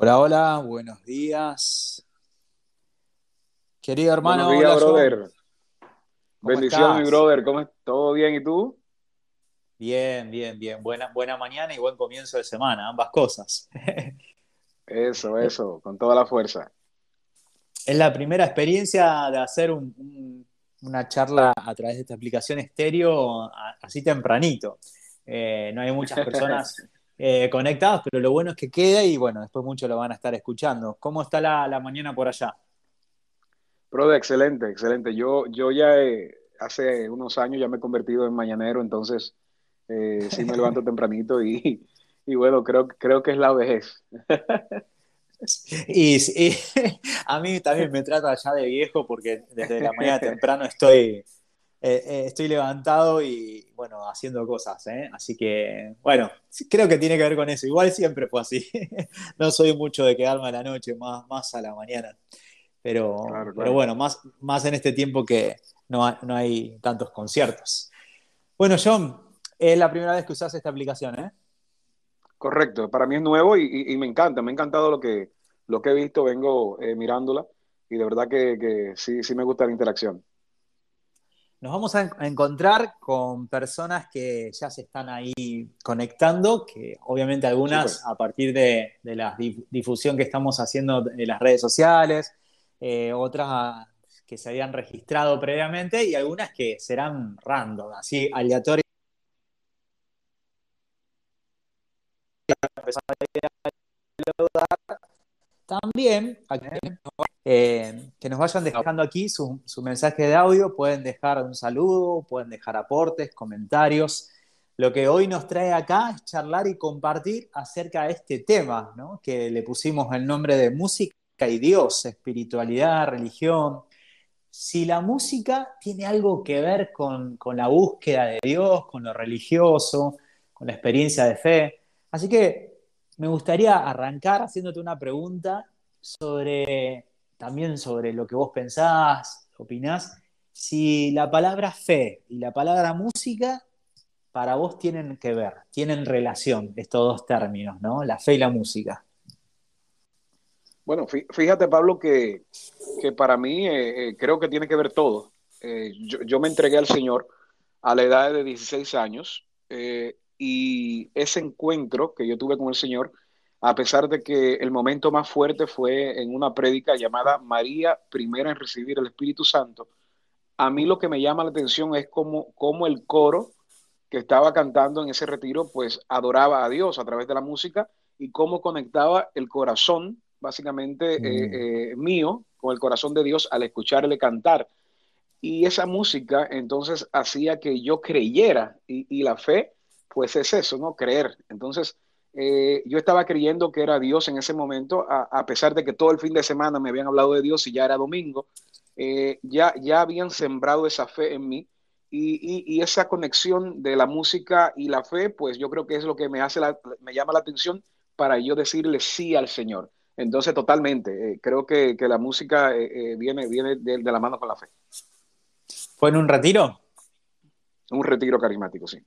Hola, hola, buenos días. Querido hermano, Buenos días, hola, brother. ¿Cómo Bendiciones, mi brother. ¿Cómo es? ¿Todo bien? ¿Y tú? Bien, bien, bien. Buena, buena mañana y buen comienzo de semana, ambas cosas. Eso, eso, con toda la fuerza. Es la primera experiencia de hacer un- un- una charla a través de esta aplicación estéreo así tempranito. Eh, no hay muchas personas eh, conectadas, pero lo bueno es que queda y bueno, después muchos lo van a estar escuchando. ¿Cómo está la, la mañana por allá? Brother, excelente, excelente. Yo, yo ya eh, hace unos años ya me he convertido en mañanero, entonces eh, sí me levanto tempranito y, y bueno, creo, creo que es la vejez. Y, y a mí también me trata ya de viejo porque desde la mañana temprano estoy, eh, eh, estoy levantado y bueno, haciendo cosas, ¿eh? Así que bueno, creo que tiene que ver con eso. Igual siempre fue así. No soy mucho de quedarme a la noche, más, más a la mañana. Pero, Claro, pero bueno, más, más en este tiempo que no, no hay tantos conciertos. Bueno, John, es la primera vez que usas esta aplicación, ¿eh? Correcto, para mí es nuevo y, y- y me encanta, me ha encantado lo que, lo que he visto, vengo eh, mirándola y de verdad que, que sí, sí me gusta la interacción. Nos vamos a, en- a encontrar con personas que ya se están ahí conectando, que obviamente algunas a partir de, de la dif- difusión que estamos haciendo en las redes sociales, eh, otras que se habían registrado previamente y algunas que serán random, así aleatorias. También a que, eh, que nos vayan dejando aquí su, su mensaje de audio, pueden dejar un saludo, pueden dejar aportes, comentarios. Lo que hoy nos trae acá es charlar y compartir acerca de este tema, ¿no? que le pusimos el nombre de música y Dios, espiritualidad, religión. Si la música tiene algo que ver con, con la búsqueda de Dios, con lo religioso, con la experiencia de fe. Así que me gustaría arrancar haciéndote una pregunta sobre también sobre lo que vos pensás, opinás, si la palabra fe y la palabra música para vos tienen que ver, tienen relación estos dos términos, ¿no? La fe y la música. Bueno, fí- fíjate, Pablo, que, que para mí eh, eh, creo que tiene que ver todo. Eh, yo, yo me entregué al Señor a la edad de 16 años y ese encuentro que yo tuve con el Señor, a pesar de que el momento más fuerte fue en una prédica llamada María primera en recibir el Espíritu Santo, a mí lo que me llama la atención es cómo, cómo el coro que estaba cantando en ese retiro, pues adoraba a Dios a través de la música y cómo conectaba el corazón, básicamente Mm. eh, eh, mío, con el corazón de Dios al escucharle cantar. Y esa música entonces hacía que yo creyera y, y la fe, pues es eso, ¿no? Creer. Entonces, eh, yo estaba creyendo que era Dios en ese momento, a, a, pesar de que todo el fin de semana me habían hablado de Dios y ya era domingo, eh, ya, ya habían sembrado esa fe en mí y, y, y, esa conexión de la música y la fe, pues yo creo que es lo que me hace la, me llama la atención para yo decirle sí al Señor. Entonces, totalmente, eh, creo que, que, la música eh, viene, viene de, de, la mano con la fe. ¿Fue en un retiro? Un retiro carismático, sí.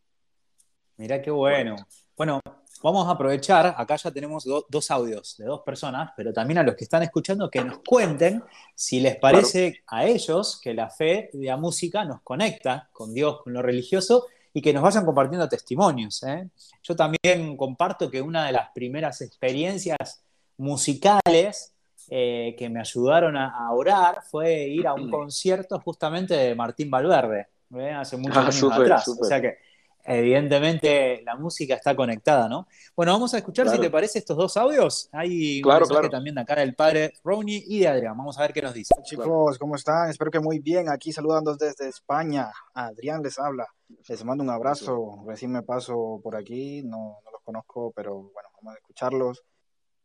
Mirá qué bueno. Bueno, vamos a aprovechar, acá ya tenemos do, dos audios de dos personas, pero también a los que están escuchando que nos cuenten si les parece claro. a ellos que la fe y la música nos conecta con Dios, con lo religioso, y que nos vayan compartiendo testimonios. ¿eh? Yo también comparto que una de las primeras experiencias musicales eh, que me ayudaron a, a, orar fue ir a un concierto justamente de Martín Valverde, ¿eh? hace muchos ah, años super, atrás. Super. O sea que evidentemente la música está conectada, ¿no? Bueno, vamos a escuchar claro. si te parece estos dos audios. Hay un claro, mensaje claro. también de acá del padre Ronnie y de Adrián. Vamos a ver qué nos dice. Chicos, ¿cómo están? Espero que muy bien. Aquí saludando desde España. Adrián les habla. Les mando un abrazo. Recién me paso por aquí. No, no los conozco, pero bueno, vamos a escucharlos.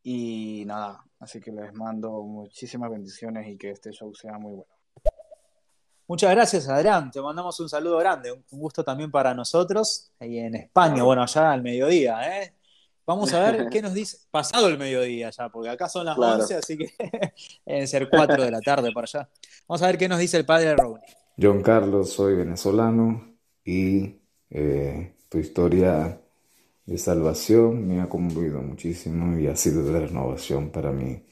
Y nada, así que les mando muchísimas bendiciones y que este show sea muy bueno. Muchas gracias, Adrián. Te mandamos un saludo grande. Un gusto también para nosotros. Y en España, bueno, allá al mediodía, ¿eh? Vamos a ver qué nos dice. Pasado el mediodía ya, porque acá son las Claro. 11, así que deben ser 4 de la tarde para allá. Vamos a ver qué nos dice el padre Rowney. John Carlos, soy venezolano y eh, tu historia de salvación me ha conmovido muchísimo y ha sido de renovación para mi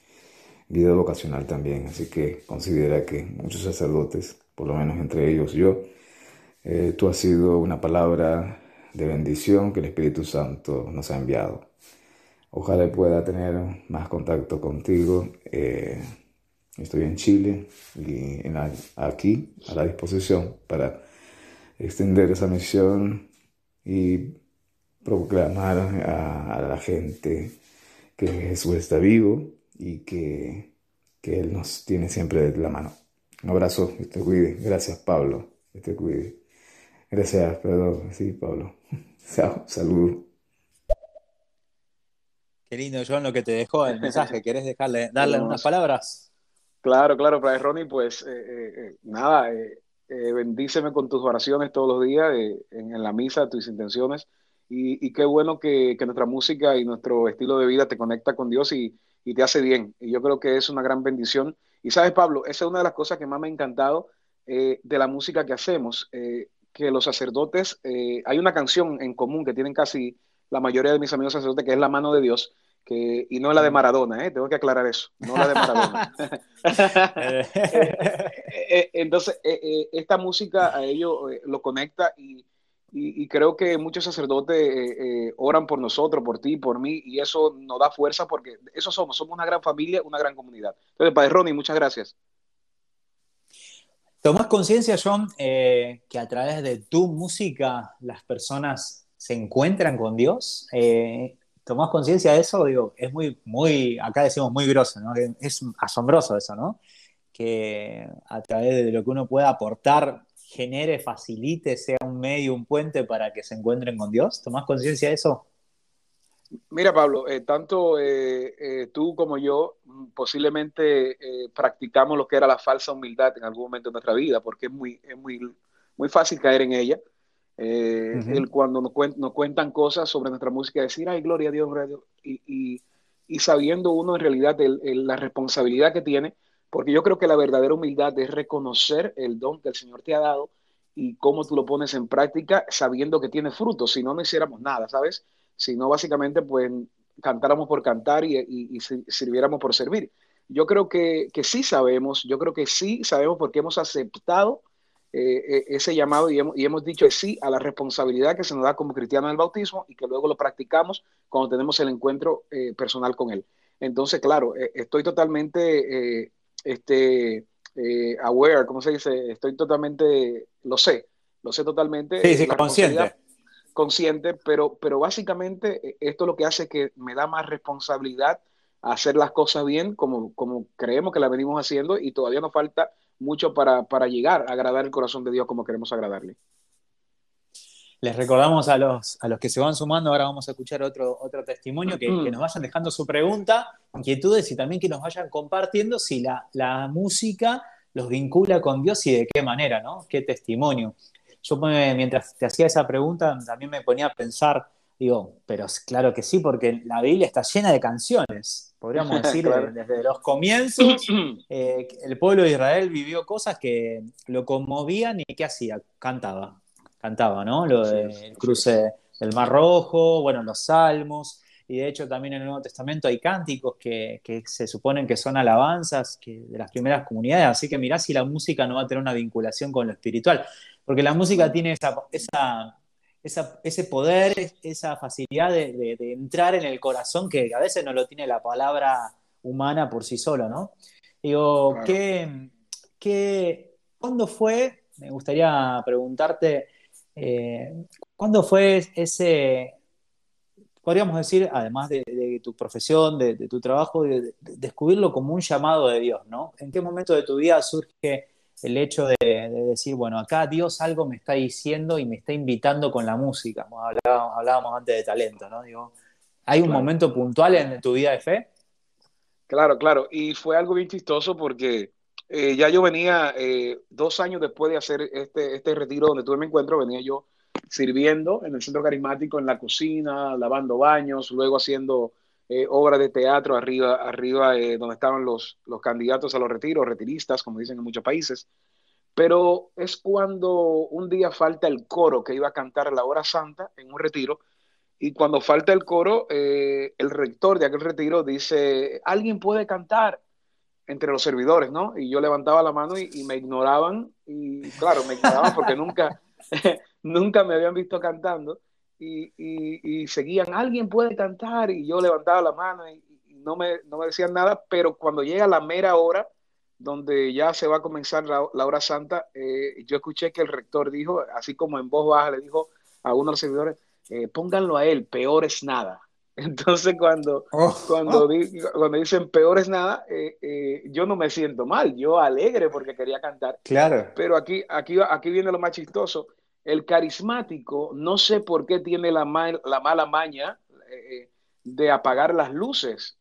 vida vocacional también. Así que considera que muchos sacerdotes, por lo menos entre ellos yo, eh, tú has sido una palabra de bendición que el Espíritu Santo nos ha enviado. Ojalá pueda tener más contacto contigo. Eh, estoy en Chile y aquí a la disposición para extender esa misión y proclamar a, la gente que Jesús está vivo y que, que, Él nos tiene siempre de la mano. Un abrazo, que te cuide. Gracias, Pablo, que te cuide. Gracias, perdón. Sí, Pablo. Saludos. Qué lindo, John, lo que te dejó el mensaje. ¿Querés dejarle, darle unas palabras? Claro, claro, para Ronnie, pues eh, eh, eh, nada, bendíceme con tus oraciones todos los días en, la misa, tus intenciones. Y, qué bueno que, nuestra música y nuestro estilo de vida te conecta con Dios y, te hace bien. Y yo creo que es una gran bendición. Y sabes, Pablo, esa es una de las cosas que más me ha encantado de la música que hacemos, que los sacerdotes, hay una canción en común que tienen casi la mayoría de mis amigos sacerdotes, que es La mano de Dios, que, y no la de Maradona, ¿eh? tengo que aclarar eso, no la de Maradona. Eh, eh, entonces, esta música a ellos lo conecta y, y, creo que muchos sacerdotes oran por nosotros, por ti, por mí, y eso nos da fuerza porque eso somos, somos una gran familia, una gran comunidad. Entonces, Padre Ronnie, muchas gracias. ¿Tomás conciencia, John, que a través de tu música las personas se encuentran con Dios? tomás conciencia de eso, digo, es muy, muy, acá decimos muy grosso, ¿no? Es asombroso eso, ¿no? Que a través de lo que uno pueda aportar, genere, facilite, sea un medio, un puente para que se encuentren con Dios. ¿Tomás conciencia de eso? Mira, Pablo, eh, tanto eh, eh, tú como yo posiblemente practicamos lo que era la falsa humildad en algún momento de nuestra vida, porque es muy, es muy, muy fácil caer en ella. Eh, cuando nos, nos, cuentan cosas sobre nuestra música, decir, ay, gloria a Dios, y, y, sabiendo uno en realidad la responsabilidad que tiene, porque yo creo que la verdadera humildad es reconocer el don que el Señor te ha dado y cómo tú lo pones en práctica sabiendo que tiene frutos, si no, no hiciéramos nada, ¿sabes? Si no, básicamente, pues cantáramos por cantar y, sirviéramos por servir. Yo creo que, que sí sabemos, yo creo que sí sabemos porque hemos aceptado eh, eh, ese llamado y hemos, dicho sí a la responsabilidad que se nos da como cristiano del bautismo y que luego lo practicamos cuando tenemos el encuentro eh, personal con Él. Entonces, claro, estoy totalmente este, aware, ¿cómo se dice? Estoy totalmente, lo sé, lo sé totalmente. Sí, sí, consciente. Consciente, pero, pero básicamente esto lo que hace que me da más responsabilidad a hacer las cosas bien como, como creemos que las venimos haciendo y todavía nos falta mucho para, llegar a agradar el corazón de Dios como queremos agradarle. Les recordamos a los, a los que se van sumando, ahora vamos a escuchar otro, otro testimonio, que, nos vayan dejando su pregunta, inquietudes y también que nos vayan compartiendo si la, la música los vincula con Dios y de qué manera, ¿no? Qué testimonio. Yo mientras te hacía esa pregunta también me ponía a pensar, digo, pero claro que sí, porque la Biblia está llena de canciones podríamos decir, desde los comienzos, eh, el pueblo de Israel vivió cosas que lo conmovían y ¿qué hacía? Cantaba, cantaba, ¿no? Lo del cruce del Mar Rojo, bueno, los salmos, y de hecho también en el Nuevo Testamento hay cánticos que, se suponen que son alabanzas que, de las primeras comunidades, así que mirá si la música no va a tener una vinculación con lo espiritual, porque la música tiene esa, esa ese poder, esa facilidad de, entrar en el corazón que a veces no lo tiene la palabra humana por sí solo, ¿no? Digo, ¿qué, cuándo fue, me gustaría preguntarte, eh, ¿cuándo fue ese, podríamos decir, además de, tu profesión, de, de tu trabajo, de, descubrirlo como un llamado de Dios, ¿no? ¿En qué momento de tu vida surge el hecho de, decir, bueno, acá Dios algo me está diciendo y me está invitando con la música. Hablábamos, antes de talento, ¿no? Digo, ¿Hay un momento puntual en tu vida de fe? Claro, claro. Y fue algo bien chistoso porque eh, ya yo venía, eh, dos años después de hacer este, este retiro donde tú me encuentro, venía yo sirviendo en el centro carismático, en la cocina, lavando baños, luego haciendo eh, obras de teatro arriba, arriba eh, donde estaban los, los candidatos a los retiros, retiristas, como dicen en muchos países. Pero es cuando un día falta el coro que iba a cantar la hora santa en un retiro y cuando falta el coro, el rector de aquel retiro dice, alguien puede cantar entre los servidores, ¿no? Y yo levantaba la mano y, me ignoraban, y claro, me ignoraban porque nunca, nunca me habían visto cantando, y, y, seguían, alguien puede cantar, y yo levantaba la mano y, no, me, no me decían nada, pero cuando llega la mera hora, donde ya se va a comenzar la, hora santa, eh, yo escuché que el rector dijo, así como en voz baja, le dijo a uno de los servidores, eh, pónganlo a él, peor es nada. Entonces cuando, oh. cuando, cuando dicen peor es nada, eh, eh, yo no me siento mal, yo alegre porque quería cantar. Claro. Pero aquí, aquí, aquí viene lo más chistoso. El carismático no sé por qué tiene la, la mala maña de apagar las luces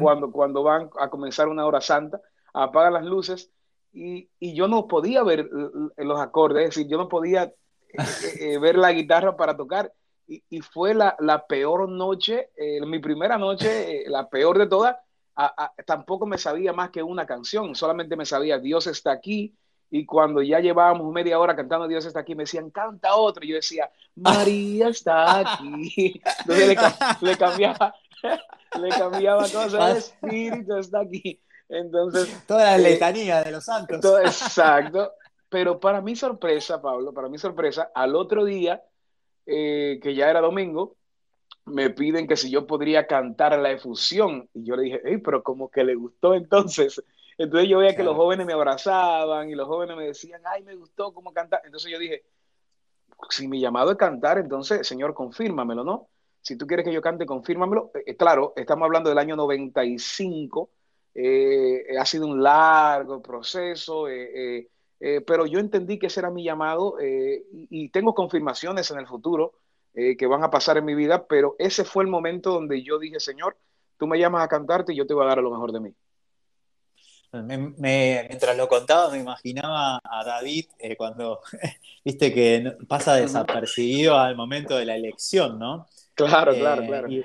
cuando, cuando van a comenzar una hora santa, apagan las luces y, y yo no podía ver los acordes, es decir, yo no podía eh, eh, ver la guitarra para tocar. Y, fue la, peor noche, eh, mi primera noche, la peor de todas. tampoco me sabía más que una canción, solamente me sabía Dios está aquí. Y cuando ya llevábamos media hora cantando Dios está aquí, me decían, canta otro. Y yo decía, María está aquí. Entonces le, cambiaba, le cambiaba cosas, el Espíritu está aquí. Entonces. Toda la letanía de los santos. exacto. Pero para mi sorpresa, Pablo, para mi sorpresa, al otro día, eh, que ya era domingo, me piden que si yo podría cantar la efusión. Y yo le dije, hey, pero como que le gustó entonces. Entonces yo veía que los jóvenes me abrazaban y los jóvenes me decían, ay, me gustó cómo cantar. Entonces yo dije, si mi llamado es cantar, entonces, Señor, confírmamelo, ¿no? Si tú quieres que yo cante, confírmamelo. Eh, claro, estamos hablando del año 95. Eh, ha sido un largo proceso. Eh, eh, pero yo entendí que ese era mi llamado eh, y, tengo confirmaciones en el futuro eh, que van a pasar en mi vida, pero ese fue el momento donde yo dije, Señor, tú me llamas a cantarte y yo te voy a dar lo mejor de mí. mientras lo contaba, me imaginaba a David cuando, viste que pasa desapercibido al momento de la elección, ¿no? Claro, claro, claro. Y,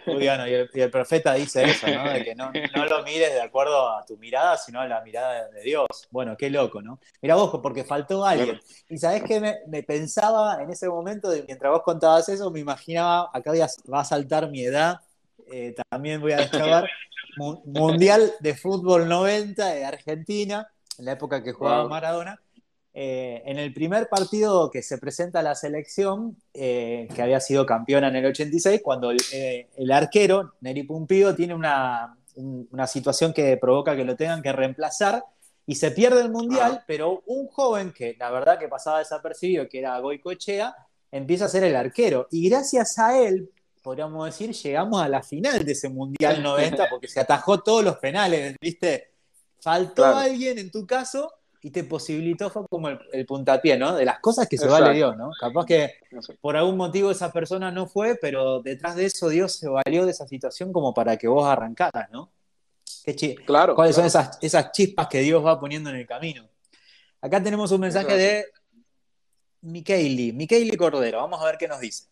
el, profeta dice eso, ¿no? De que no, lo mires de acuerdo a tu mirada, sino a la mirada de Dios. Bueno, qué loco, ¿no? Mira vos, porque faltó alguien. Y sabés que me, pensaba en ese momento, de, mientras vos contabas eso, me imaginaba, acá va a saltar mi edad, eh, también voy a descargar, Mundial de Fútbol 90 de Argentina, en la época que jugaba Maradona eh, en el primer partido que se presenta la selección, eh, que había sido campeona en el 86, cuando el, eh, arquero, Neri Pumpido, tiene una, situación que provoca que lo tengan que reemplazar y se pierde el mundial, pero un joven que la verdad que pasaba desapercibido, que era Goicoechea, empieza a ser el arquero. Y gracias a él, podríamos decir, llegamos a la final de ese mundial 90, porque se atajó todos los penales, ¿viste? Faltó alguien en tu caso y te posibilitó fue como el, puntapié, ¿no? De las cosas que se vale Dios, ¿no? Capaz que por algún motivo esa persona no fue, pero detrás de eso Dios se valió de esa situación como para que vos arrancaras, ¿no? Qué claro. ¿Cuáles son esas, esas chispas que Dios va poniendo en el camino? Acá tenemos un mensaje de Mikaeli, Mikaeli Cordero. Vamos a ver qué nos dice.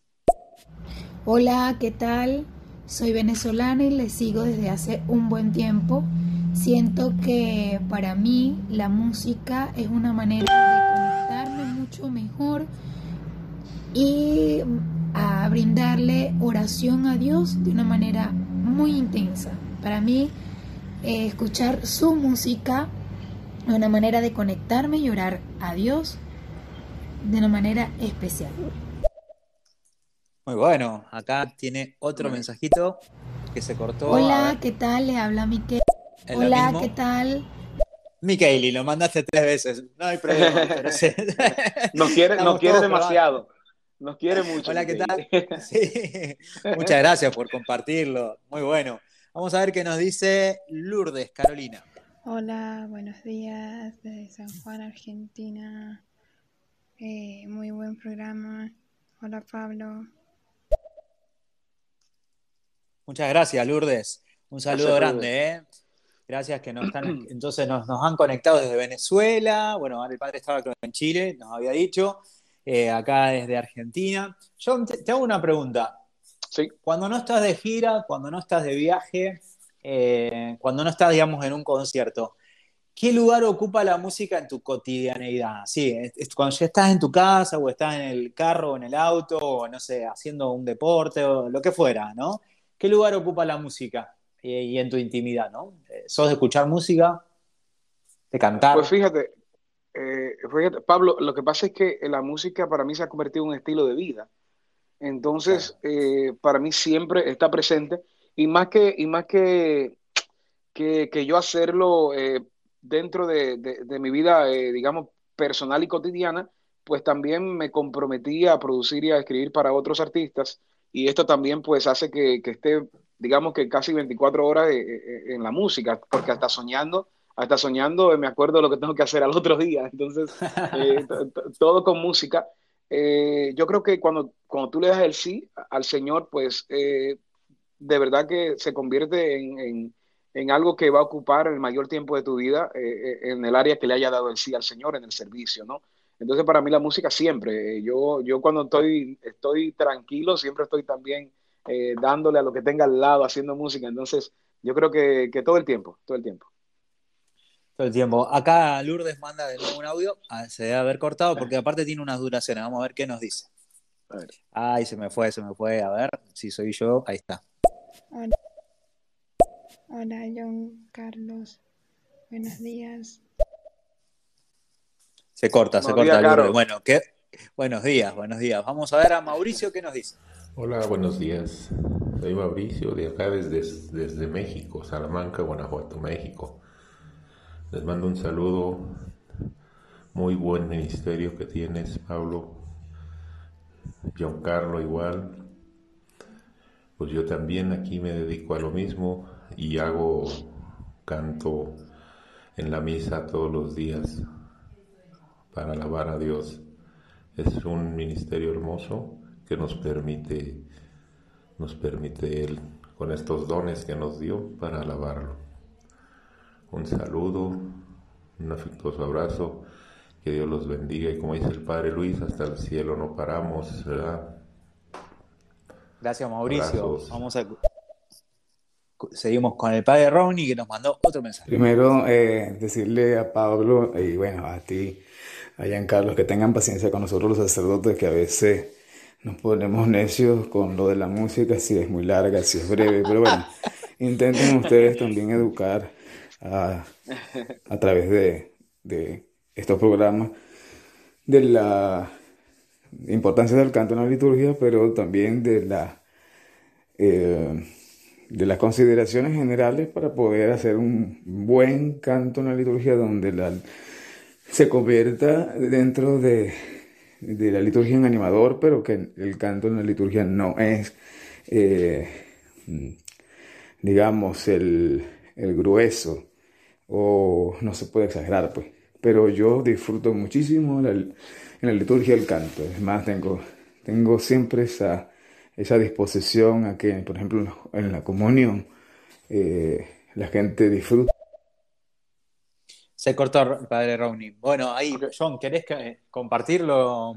Hola, ¿qué tal? Soy venezolana y les sigo desde hace un buen tiempo. Siento que para mí la música es una manera de conectarme mucho mejor y a brindarle oración a Dios de una manera muy intensa. Para mí, eh, escuchar su música es una manera de conectarme y orar a Dios de una manera especial. Muy bueno, acá tiene otro mensajito que se cortó. Hola, ¿qué tal? Le habla Miquel. Hola, ¿qué tal? Micaeli, lo mandaste tres veces. No hay problema. nos quiere, nos quiere demasiado. Nos quiere mucho. Hola, ¿qué tal? Sí. Muchas gracias por compartirlo. Muy bueno. Vamos a ver qué nos dice Lourdes, Carolina. Hola, buenos días desde San Juan, Argentina. Eh, muy buen programa. Hola, Pablo. Muchas gracias, Lourdes. Un saludo grande, ¿eh? Gracias que nos están, entonces nos, han conectado desde Venezuela, bueno, el padre estaba en Chile, nos había dicho, eh, acá desde Argentina. Yo te, hago una pregunta. Sí. Cuando no estás de gira, cuando no estás de viaje, eh, cuando no estás, digamos, en un concierto, ¿qué lugar ocupa la música en tu cotidianeidad? Sí, cuando ya estás en tu casa o estás en el carro o en el auto o no sé, haciendo un deporte o lo que fuera, ¿no? ¿Qué lugar ocupa la música y, en tu intimidad, ¿no? Eh, ¿Sos de escuchar música? ¿De cantar? Pues fíjate, eh, fíjate, Pablo, lo que pasa es que la música para mí se ha convertido en un estilo de vida. Entonces, eh, para mí siempre está presente y más que, y más que, que, yo hacerlo eh, dentro de, mi vida, eh, digamos, personal y cotidiana, pues también me comprometí a producir y a escribir para otros artistas y esto también pues hace que, esté, digamos que casi 24 horas en la música, porque hasta soñando, hasta soñando me acuerdo de lo que tengo que hacer al otro día, entonces todo con música. yo creo que cuando, cuando tú le das el sí al Señor, pues de verdad que se convierte en, algo que va a ocupar el mayor tiempo de tu vida eh, eh, en el área que le haya dado el sí al Señor, en el servicio, ¿no? Entonces, para mí la música siempre, eh, yo, yo cuando estoy, estoy tranquilo, siempre estoy también dándole a lo que tenga al lado, haciendo música. Entonces, yo creo que, todo el tiempo, todo el tiempo. Todo el tiempo. Acá Lourdes manda de nuevo un audio, ah, se debe haber cortado porque aparte tiene unas duraciones. Vamos a ver qué nos dice. Ay, se me fue, se me fue. A ver si soy yo. Ahí está. Hola. Hola, John Carlos. Buenos días. Se corta, se corta. bueno, ¿qué? Buenos días, buenos días. Vamos a ver a Mauricio qué nos dice. Hola, buenos días. Soy Mauricio de acá desde, desde México, Salamanca, Guanajuato, México. Les mando un saludo. Muy buen ministerio que tienes, Pablo. John Carlos igual pues yo también aquí me dedico a lo mismo y hago canto en la misa todos los días para alabar a Dios. Es un ministerio hermoso que nos permite, nos permite Él con estos dones que nos dio para alabarlo. Un saludo, un afectuoso abrazo, que Dios los bendiga y como dice el Padre Luis, hasta el cielo no paramos, ¿verdad? Gracias, Mauricio. Vamos a. Seguimos con el padre Ronnie que nos mandó otro mensaje. Primero, eh, decirle a Pablo y bueno, a ti, a Giancarlo, que tengan paciencia con nosotros los sacerdotes, que a veces nos ponemos necios con lo de la música, si es muy larga, si es breve, pero bueno, intenten ustedes también educar a, a través de, de estos programas de la importancia del canto en la liturgia, pero también de, la, eh, de las consideraciones generales para poder hacer un buen canto en la liturgia donde la, se convierta dentro de, de la liturgia en animador, pero que el canto en la liturgia no es, eh, digamos, el, el grueso o no se puede exagerar, pues. Pero yo disfruto muchísimo la, en la liturgia del canto. Es más, tengo, tengo siempre esa, esa disposición a que, por ejemplo, en la comunión, eh, la gente disfrute. Se cortó, padre Rowney. Bueno, ahí, John, ¿querés compartir lo,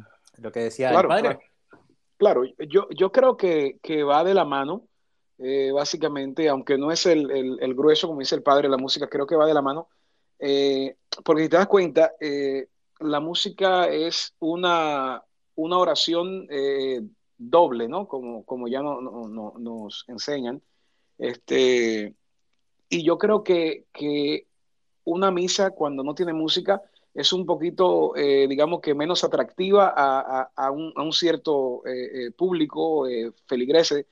que decía el padre? Claro, yo, yo creo que, va de la mano, eh, básicamente, aunque no es el, grueso, como dice el padre, la música, creo que va de la mano, eh, porque si te das cuenta, la música es una, una oración eh, doble, ¿no? Como, como ya nos enseñan. Este, y yo creo que, una misa cuando no tiene música es un poquito, eh, digamos que menos atractiva a, un, cierto eh, público feligrese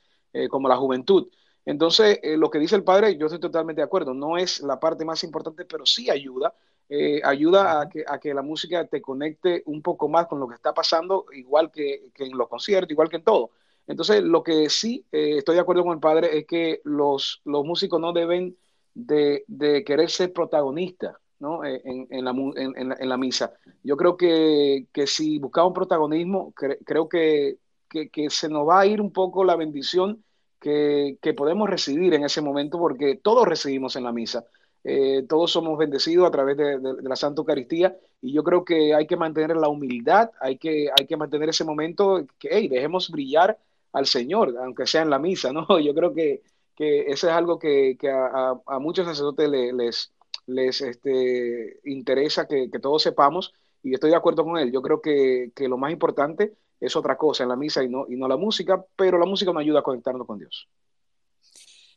como la juventud. Entonces, lo que dice el padre, yo estoy totalmente de acuerdo, no es la parte más importante, pero sí ayuda eh, ayuda a que, a que, la música te conecte un poco más con lo que está pasando, igual que, en los conciertos, igual que en todo. Entonces, lo que sí eh, estoy de acuerdo con el padre es que los, los músicos no deben de, querer ser protagonistas ¿no? Eh, en, la, misa. Yo creo que, que si buscamos protagonismo, creo que, que, se nos va a ir un poco la bendición que, podemos recibir en ese momento, porque todos recibimos en la misa. Eh, todos somos bendecidos a través de, la Santa Eucaristía y yo creo que hay que mantener la humildad, hay que, hay que mantener ese momento que, hey, dejemos brillar al Señor, aunque sea en la misa, ¿no? Yo creo que, que eso es algo que, a, muchos sacerdotes les, les este, interesa que, todos sepamos, y estoy de acuerdo con él, yo creo que, lo más importante es otra cosa en la misa y no, y no la música, pero la música nos ayuda a conectarnos con Dios.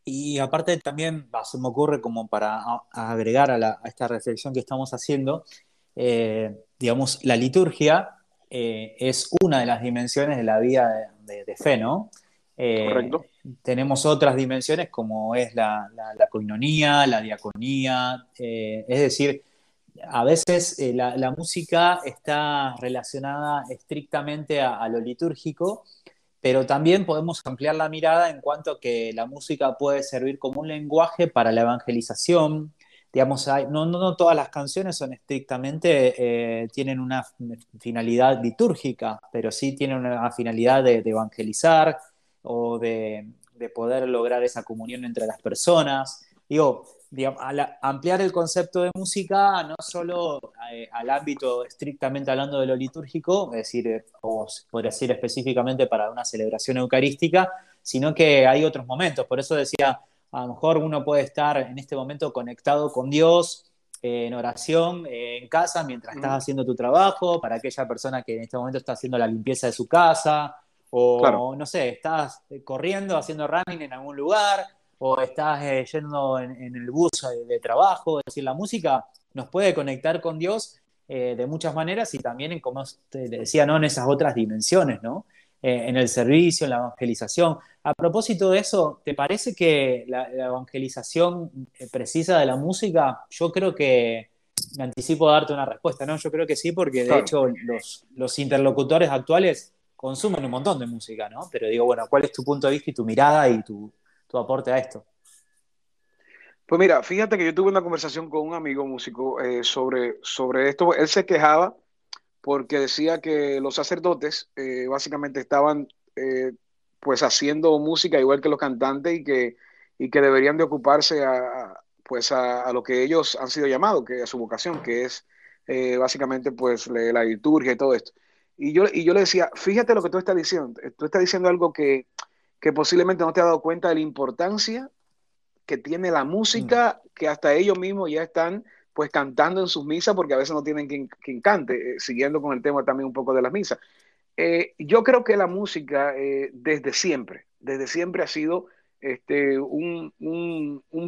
Y aparte también se me ocurre como para agregar a, esta reflexión que estamos haciendo, eh, digamos, la liturgia eh, es una de las dimensiones de la vida de, fe, ¿no? Eh, Correcto. Tenemos otras dimensiones como es la, la, coinonía, la diaconía, es decir, a veces la, música está relacionada estrictamente a, lo litúrgico, pero también podemos ampliar la mirada en cuanto a que la música puede servir como un lenguaje para la evangelización, digamos, no, no, todas las canciones son estrictamente, eh, tienen una finalidad litúrgica, pero sí tienen una finalidad de, evangelizar o de, poder lograr esa comunión entre las personas. Digo, ampliar el concepto de música no solo eh, al ámbito estrictamente hablando de lo litúrgico, es decir, eh, o podría decir específicamente para una celebración eucarística, sino que hay otros momentos. Por eso decía, a lo mejor uno puede estar en este momento conectado con Dios eh, en oración, en casa, mientras estás haciendo tu trabajo, para aquella persona que en este momento está haciendo la limpieza de su casa, o no sé, estás corriendo, haciendo running en algún lugar, o estás eh, yendo en, el bus de, trabajo, es decir, la música nos puede conectar con Dios de muchas maneras y también en, como te decía, ¿no? en esas otras dimensiones, ¿no? en el servicio, en la evangelización. A propósito de eso, ¿te parece que la, evangelización eh, precisa de la música? Yo creo que me anticipo a darte una respuesta, ¿no? Yo creo que sí, porque de hecho los, interlocutores actuales consumen un montón de música, ¿no? Pero digo, bueno, ¿cuál es tu punto de vista y tu mirada y tu, aporte a esto? Pues mira, fíjate que yo tuve una conversación con un amigo músico eh, sobre, sobre esto. Él se quejaba porque decía que los sacerdotes eh, básicamente estaban eh, pues haciendo música igual que los cantantes y que, y que deberían de ocuparse a, pues a, lo que ellos han sido llamados, que a su vocación, que es eh, básicamente pues la liturgia y todo esto. Y yo, y yo le decía, fíjate lo que tú estás diciendo, tú estás diciendo algo que, que posiblemente no te has dado cuenta de la importancia que tiene la música, mm. que hasta ellos mismos ya están pues cantando en sus misas, porque a veces no tienen quien, quien cante, eh, siguiendo con el tema también un poco de las misas. Eh, yo creo que la música eh, desde siempre, desde siempre ha sido este, un,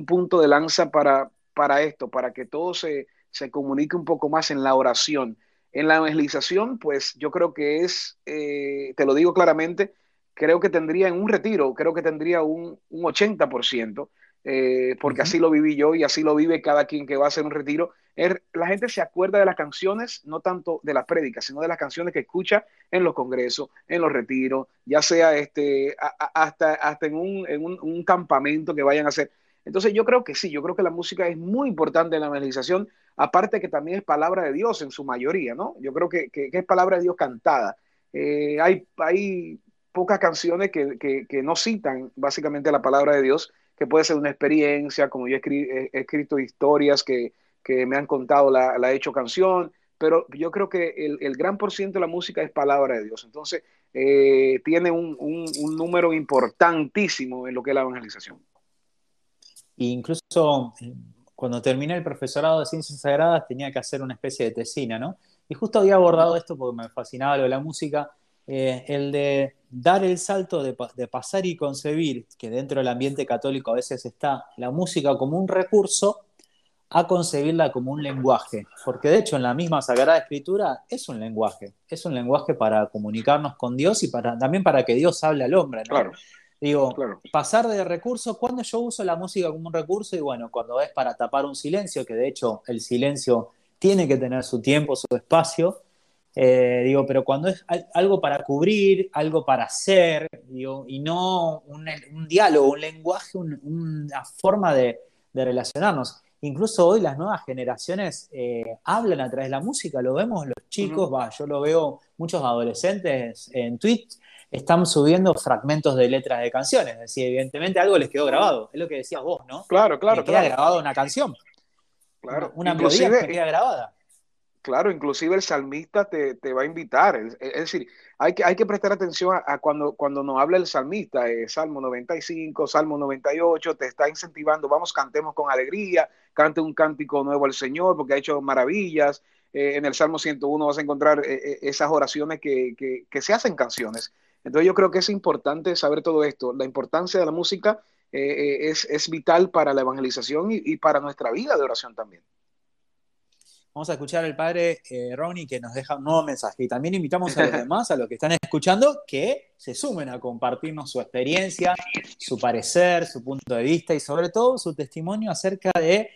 punto de lanza para, para esto, para que todo se, se, comunique un poco más en la oración. En la evangelización, pues yo creo que es, te lo digo claramente, creo que tendría en un retiro, creo que tendría un, un 80%, eh, porque así lo viví yo y así lo vive cada quien que va a hacer un retiro. Er, la gente se acuerda de las canciones, no tanto de las prédicas, sino de las canciones que escucha en los congresos, en los retiros, ya sea este, hasta, hasta en, un, campamento que vayan a hacer. Entonces yo creo que sí, yo creo que la música es muy importante en la evangelización, aparte que también es palabra de Dios en su mayoría, ¿no? Yo creo que, es palabra de Dios cantada. Eh, hay, hay pocas canciones que, que, no citan básicamente la palabra de Dios, que puede ser una experiencia, como yo he, escrito historias que, me han contado, la, he hecho canción, pero yo creo que el, gran por ciento de la música es palabra de Dios. Entonces, eh, tiene un, número importantísimo en lo que es la evangelización. incluso eh, cuando terminé el profesorado de Ciencias Sagradas tenía que hacer una especie de tesina, ¿no? Y justo había abordado esto porque me fascinaba lo de la música eh, el de dar el salto de, pasar y concebir, que dentro del ambiente católico a veces está la música como un recurso, a concebirla como un lenguaje, porque de hecho en la misma Sagrada Escritura es un lenguaje, es un lenguaje para comunicarnos con Dios y también para que Dios hable al hombre. Claro. Digo, pasar de recurso, cuando yo uso la música como un recurso? Y bueno, cuando es para tapar un silencio, que de hecho el silencio tiene que tener su tiempo, su espacio, eh, digo, pero cuando es algo para cubrir, algo para hacer, digo, y no un, diálogo, un lenguaje, una forma de, relacionarnos. Incluso hoy las nuevas generaciones eh, hablan a través de la música, lo vemos los chicos, va, yo lo veo muchos adolescentes en Twitch, están subiendo fragmentos de letras de canciones, es decir, evidentemente algo les quedó grabado, es lo que decías vos, ¿no? Claro, claro. queda grabado una canción, claro. una, melodía que queda grabada Claro, inclusive el salmista te, va a invitar. Es, decir, hay que, hay que prestar atención a, cuando, cuando nos habla el salmista, eh, Salmo 95, Salmo 98, te está incentivando, vamos, cantemos con alegría, cante un cántico nuevo al Señor porque ha hecho maravillas. Eh, en el Salmo 101 vas a encontrar eh, esas oraciones que, se hacen canciones. Entonces yo creo que es importante saber todo esto. La importancia de la música es, vital para la evangelización y para nuestra vida de oración también. Vamos a escuchar al padre eh, Ronnie que nos deja un nuevo mensaje. Y también invitamos a los demás, a los que están escuchando, que se sumen a compartirnos su experiencia, su parecer, su punto de vista y sobre todo su testimonio acerca de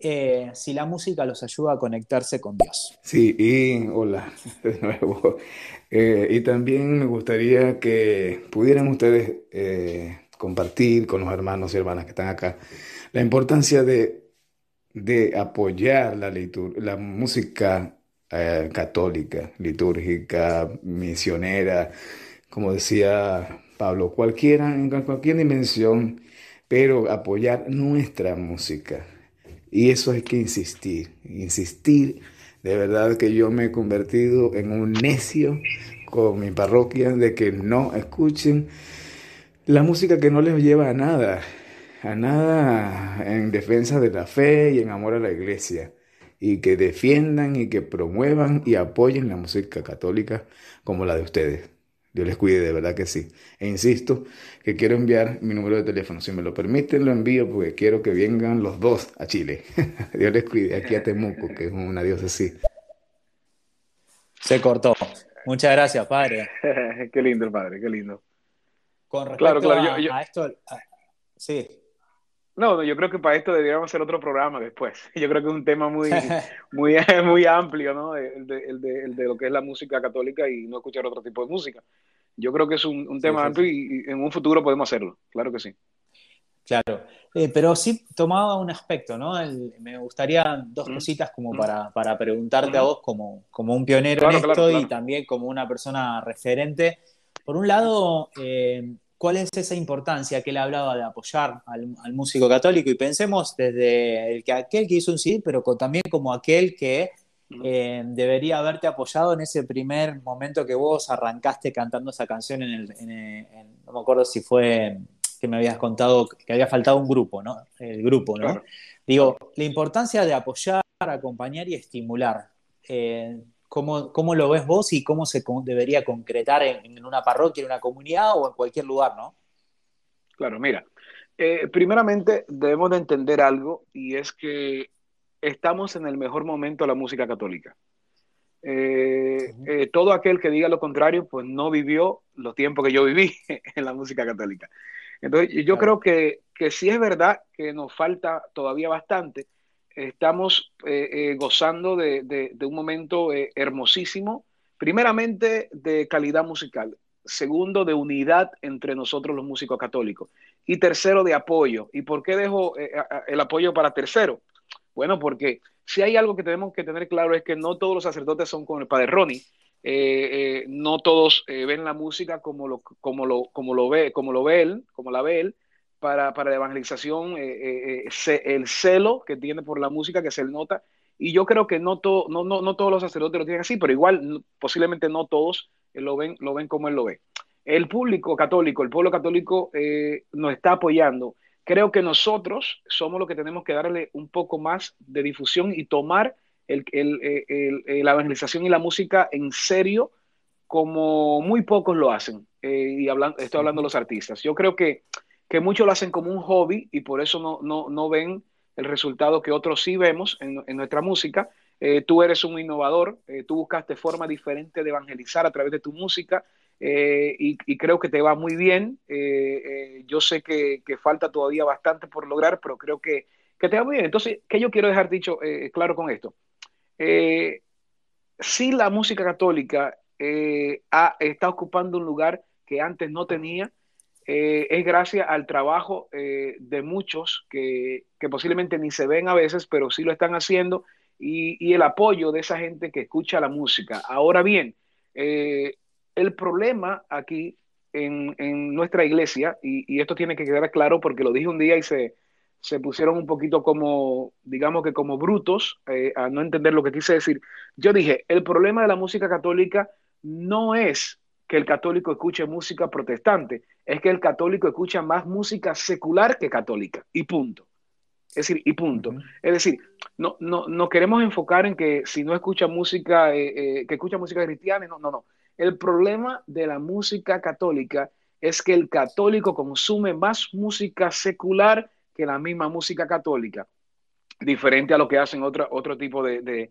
eh, si la música los ayuda a conectarse con Dios. Sí, y hola de nuevo. Eh, y también me gustaría que pudieran ustedes compartir con los hermanos y hermanas que están acá la importancia de de apoyar la, la música eh, católica, litúrgica, misionera, como decía Pablo, cualquiera, en cualquier dimensión, pero apoyar nuestra música. Y eso hay que insistir, insistir. De verdad que yo me he convertido en un necio con mi parroquia de que no escuchen la música que no les lleva a nada a nada en defensa de la fe y en amor a la iglesia, y que defiendan y que promuevan y apoyen la música católica como la de ustedes. Dios les cuide, de verdad que sí. E insisto que quiero enviar mi número de teléfono. Si me lo permiten, lo envío porque quiero que vengan los dos a Chile. Dios les cuide, aquí a Temuco, que es una así. Se cortó. Muchas gracias, padre. qué lindo, padre, qué lindo. Con respecto a, esto, sí. No, yo creo que para esto deberíamos hacer otro programa después. Yo creo que es un tema muy, muy, muy amplio, ¿no? El de, el, de, el de, lo que es la música católica y no escuchar otro tipo de música. Yo creo que es un, un tema amplio y, en un futuro podemos hacerlo, claro que sí. Claro, eh, pero sí tomaba un aspecto, ¿no? me gustaría dos cositas como para, para preguntarte a vos como, como un pionero en esto y también como una persona referente. Por un lado, eh, cuál es esa importancia que él hablaba de apoyar al, músico católico y pensemos desde el que aquel que hizo un CD, pero también como aquel que eh, debería haberte apoyado en ese primer momento que vos arrancaste cantando esa canción en el, no me acuerdo si fue que me habías contado que había faltado un grupo, ¿no? El grupo, ¿no? Digo, la importancia de apoyar, acompañar y estimular. Eh, ¿Cómo, lo ves vos y cómo se debería concretar en, una parroquia, en una comunidad o en cualquier lugar, no? Claro, mira, eh, primeramente debemos de entender algo y es que estamos en el mejor momento de la música católica. Eh, eh, todo aquel que diga lo contrario, pues no vivió los tiempos que yo viví en la música católica. Entonces, yo creo que, que sí es verdad que nos falta todavía bastante, estamos eh, eh, gozando de, un momento eh, hermosísimo, primeramente de calidad musical, segundo de unidad entre nosotros los músicos católicos y tercero de apoyo. ¿Y por qué dejo el apoyo para tercero? Bueno, porque si hay algo que tenemos que tener claro es que no todos los sacerdotes son como el padre Ronnie, no todos ven la música como lo, como lo, como lo ve, como lo ve él, como la ve él, para, la evangelización, eh, eh, eh, el celo que tiene por la música que se le nota. Y yo creo que no, no, no, todos los sacerdotes lo tienen así, pero igual posiblemente no todos lo ven, lo ven como él lo ve. El público católico, el pueblo católico nos está apoyando. Creo que nosotros somos los que tenemos que darle un poco más de difusión y tomar el, la evangelización y la música en serio como muy pocos lo hacen. y hablando, estoy hablando de los artistas. Yo creo que que muchos lo hacen como un hobby y por eso no, no, no ven el resultado que otros sí vemos en, en nuestra música. Eh, tú eres un innovador, eh, tú buscaste forma diferente de evangelizar a través de tu música eh, y, y, creo que te va muy bien. yo sé que, que, falta todavía bastante por lograr, pero creo que, que te va muy bien. Entonces, ¿qué yo quiero dejar dicho claro con esto? si la música católica está ocupando un lugar que antes no tenía, eh, es gracias al trabajo eh, de muchos que, posiblemente ni se ven a veces, pero sí lo están haciendo, y, el apoyo de esa gente que escucha la música. Ahora bien, eh, el problema aquí en, nuestra iglesia, y, esto tiene que quedar claro porque lo dije un día y se, se pusieron un poquito como, digamos que como brutos, a no entender lo que quise decir. Yo dije, el problema de la música católica no es que el católico escuche música protestante, es que el católico escucha más música secular que católica, y punto. Es decir, y punto. Es decir, no, no, no queremos enfocar en que si no escucha música, eh, eh, que escucha música cristiana, no, no, no. El problema de la música católica es que el católico consume más música secular que la misma música católica, diferente a lo que hacen otro, otro tipo de,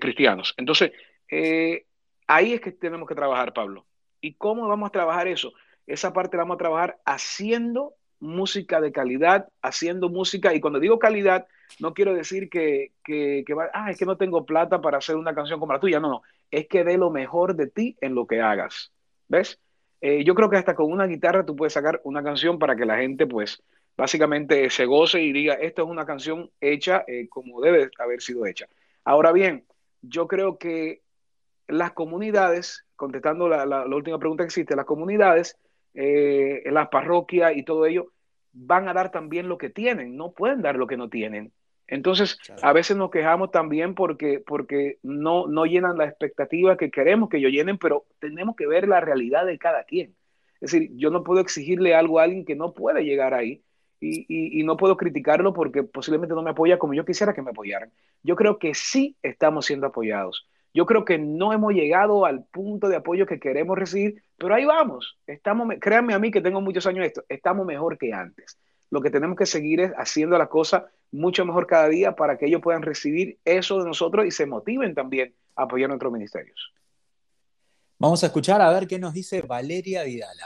cristianos. Entonces, eh, ahí es que tenemos que trabajar, Pablo. ¿Y cómo vamos a trabajar eso? Esa parte la vamos a trabajar haciendo música de calidad, haciendo música, y cuando digo calidad, no quiero decir que, que, ah, es que no tengo plata para hacer una canción como la tuya, no, no, es que dé lo mejor de ti en lo que hagas, ¿ves? Eh, yo creo que hasta con una guitarra tú puedes sacar una canción para que la gente, pues, básicamente se goce y diga, esta es una canción hecha eh, como debe haber sido hecha. Ahora bien, yo creo que las comunidades, contestando la, última pregunta que existe, las comunidades, eh, las parroquias y todo ello, van a dar también lo que tienen, no pueden dar lo que no tienen. Entonces, a veces nos quejamos también porque, porque no, no llenan la expectativa que queremos que ellos llenen, pero tenemos que ver la realidad de cada quien. Es decir, yo no puedo exigirle algo a alguien que no puede llegar ahí y, no puedo criticarlo porque posiblemente no me apoya como yo quisiera que me apoyaran. Yo creo que sí estamos siendo apoyados. Yo creo que no hemos llegado al punto de apoyo que queremos recibir, pero ahí vamos. Estamos, créanme a mí que tengo muchos años esto, estamos mejor que antes. Lo que tenemos que seguir es haciendo la cosa mucho mejor cada día para que ellos puedan recibir eso de nosotros y se motiven también a apoyar nuestros ministerios. Vamos a escuchar a ver qué nos dice Valeria Vidal.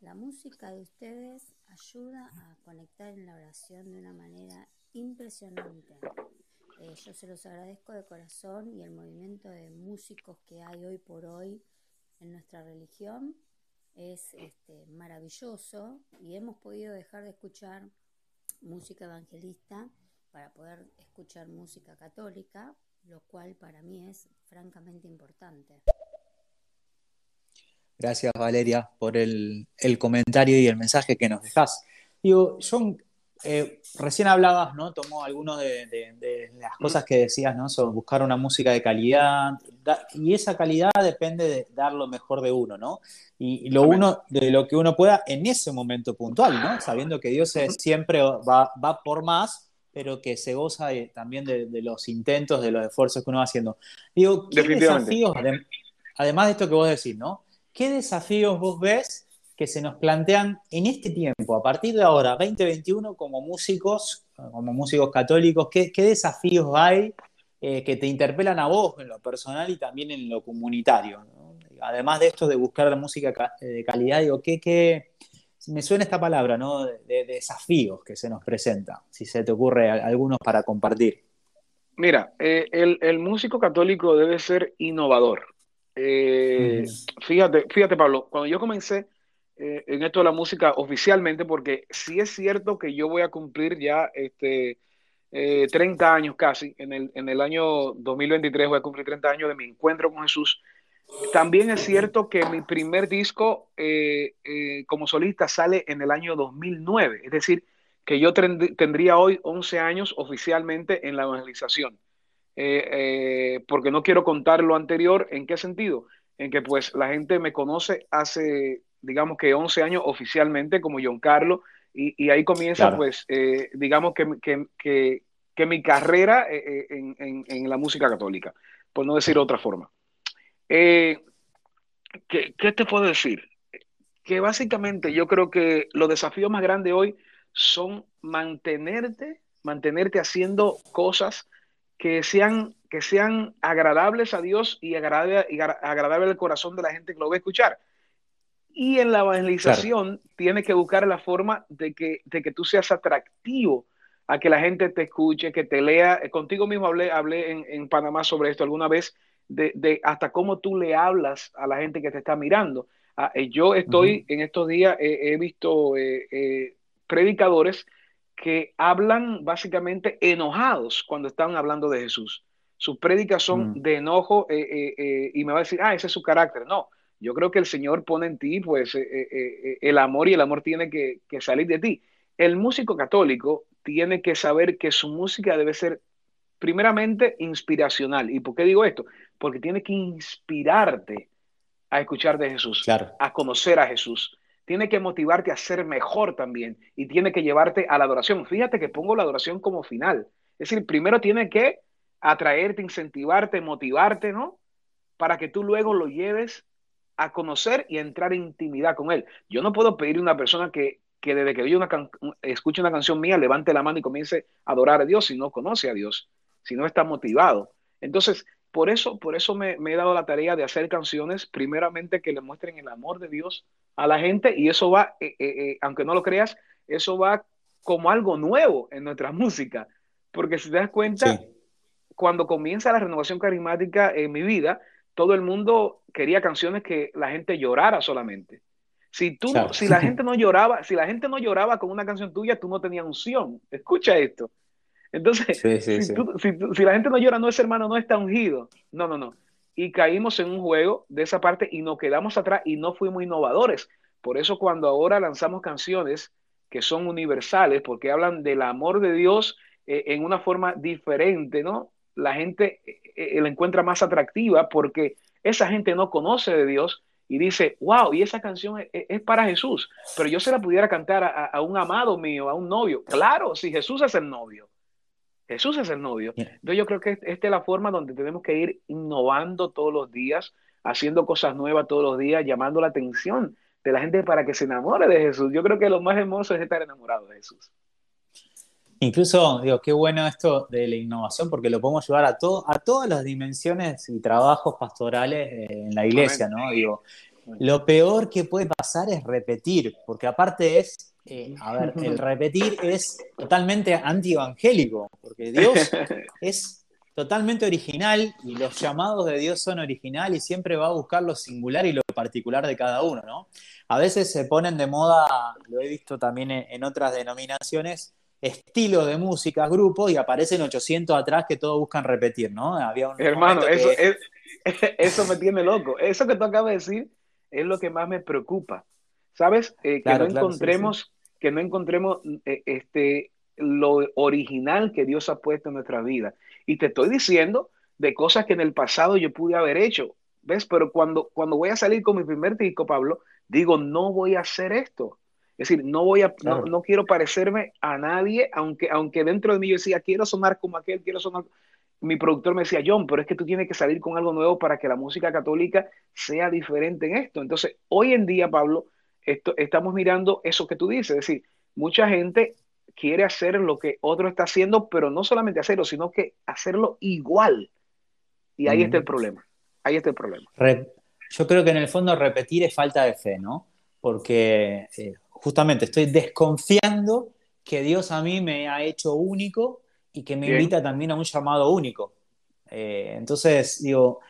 La música de ustedes ayuda a conectar en la oración de una manera impresionante. Eh, yo se los agradezco de corazón y el movimiento de músicos que hay hoy por hoy en nuestra religión es este, maravilloso y hemos podido dejar de escuchar música evangelista para poder escuchar música católica, lo cual para mí es francamente importante. Gracias, Valeria, por el, comentario y el mensaje que nos dejas. Digo, John, eh, recién hablabas, ¿no? Tomó algunas de, las cosas que decías, ¿no? Sobre buscar una música de calidad. y esa calidad depende de dar lo mejor de uno, ¿no? Y, lo uno, de lo que uno pueda en ese momento puntual, ¿no? Sabiendo que Dios siempre va, va, por más, pero que se goza también de, los intentos, de los esfuerzos que uno va haciendo. Digo, ¿qué desafíos, además de esto que vos decís, ¿no? ¿Qué desafíos vos ves que se nos plantean en este tiempo, a partir de ahora, 2021, como músicos, como músicos católicos? ¿Qué, desafíos hay eh, que te interpelan a vos en lo personal y también en lo comunitario? Además de esto de buscar la música de calidad, digo, ¿qué, qué, me suena esta palabra, ¿no? De, desafíos que se nos presentan, si se te ocurre algunos para compartir. Mira, eh, el, músico católico debe ser innovador. Eh, fíjate, fíjate, Pablo, cuando yo comencé eh, en esto de la música oficialmente, porque sí es cierto que yo voy a cumplir ya este, 30 eh, años casi, en el, en el año 2023 voy a cumplir 30 años de mi encuentro con Jesús. También es cierto que mi primer disco como solista sale en el año 2009, es decir, que yo tendría hoy 11 años oficialmente en la evangelización. Eh, eh, porque no quiero contar lo anterior. ¿En qué sentido? En que pues la gente me conoce hace, digamos que 11 años oficialmente como John Carlos y, ahí comienza pues, eh, digamos que, que, que, mi carrera en, en, la música católica, por no decir otra forma. ¿qué, ¿Qué te puedo decir? Que básicamente yo creo que los desafíos más grandes hoy son mantenerte, mantenerte haciendo cosas que sean, que sean agradables a Dios y agradables agradable al corazón de la gente que lo va a escuchar. Y en la evangelización tiene que buscar la forma de que, de que tú seas atractivo a que la gente te escuche, que te lea. Eh, contigo mismo hablé, hablé en, Panamá sobre esto alguna vez, de, hasta cómo tú le hablas a la gente que te está mirando. Ah, eh, yo estoy, en estos días, he visto eh, predicadores que hablan básicamente enojados cuando están hablando de Jesús. Sus prédicas son mm. de enojo eh, eh, eh, y me va a decir, ah, ese es su carácter. No, yo creo que el Señor pone en ti pues el amor y el amor tiene que, salir de ti. el músico católico tiene que saber que su música debe ser primeramente inspiracional. ¿Y por qué digo esto? Porque tiene que inspirarte a escuchar de Jesús, a conocer a Jesús. Tiene que motivarte a ser mejor también y tiene que llevarte a la adoración. Fíjate que pongo la adoración como final. Es decir, primero tiene que atraerte, incentivarte, motivarte, ¿no? Para que tú luego lo lleves a conocer y a entrar en intimidad con él. Yo no puedo pedir a una persona que, que desde que una escuche una canción mía, levante la mano y comience a adorar a Dios si no conoce a Dios, si no está motivado. Entonces, por eso, por eso me, he dado la tarea de hacer canciones, primeramente que le muestren el amor de Dios a la gente, y eso va, eh, eh, eh, aunque no lo creas, eso va como algo nuevo en nuestra música. Porque si te das cuenta, cuando comienza la renovación carismática en mi vida, todo el mundo quería canciones que la gente llorara solamente. Si tú, si la gente no lloraba, si la gente no lloraba con una canción tuya, tú no tenías unción. Escucha esto. Entonces, si, la gente no llora, no es hermano, no está ungido. No, no, no. Y caímos en un juego de esa parte y nos quedamos atrás y no fuimos innovadores. Por eso cuando ahora lanzamos canciones que son universales, porque hablan del amor de Dios eh, en una forma diferente, ¿no? La gente eh, eh, la encuentra más atractiva porque esa gente no conoce de Dios y dice, wow, y esa canción es, para Jesús, pero yo se la pudiera cantar a, a, un amado mío, a un novio. Claro, si Jesús es el novio. Jesús es el novio. Entonces yo creo que esta es la forma donde tenemos que ir innovando todos los días, haciendo cosas nuevas todos los días, llamando la atención de la gente para que se enamore de Jesús. Yo creo que lo más hermoso es estar enamorado de Jesús. Incluso, digo, qué bueno esto de la innovación, porque lo podemos llevar a, todo, a todas las dimensiones y trabajos pastorales en la iglesia, ¿no? Digo, lo peor que puede pasar es repetir, porque aparte es eh, a ver, el repetir es totalmente anti-evangélico, porque Dios es totalmente original y los llamados de Dios son original y siempre va a buscar lo singular y lo particular de cada uno, ¿no? A veces se ponen de moda, lo he visto también en, otras denominaciones, estilos de música, grupos, y aparecen 800 atrás que todos buscan repetir, ¿no? Hermano, eso, eso me tiene loco. Eso que tú acabas de decir es lo que más me preocupa. ¿Sabes? Eh, que no encontremos, que no encontremos eh, este, lo original que Dios ha puesto en nuestra vida. Y te estoy diciendo de cosas que en el pasado yo pude haber hecho. ¿Ves? Pero cuando, cuando voy a salir con mi primer disco, Pablo, digo, no voy a hacer esto. Es decir, no voy a, no, quiero parecerme a nadie, aunque, aunque dentro de mí yo decía, quiero sonar como aquel, quiero sonar. Mi productor me decía, John, pero es que tú tienes que salir con algo nuevo para que la música católica sea diferente en esto. Entonces, hoy en día, Pablo, esto, estamos mirando eso que tú dices, es decir, mucha gente quiere hacer lo que otro está haciendo, pero no solamente hacerlo, sino que hacerlo igual. Y ahí está el problema. Ahí está el problema. Yo creo que en el fondo repetir es falta de fe, ¿no? Porque eh, justamente estoy desconfiando que Dios a mí me ha hecho único y que me invita también a un llamado único. Eh, entonces, digo,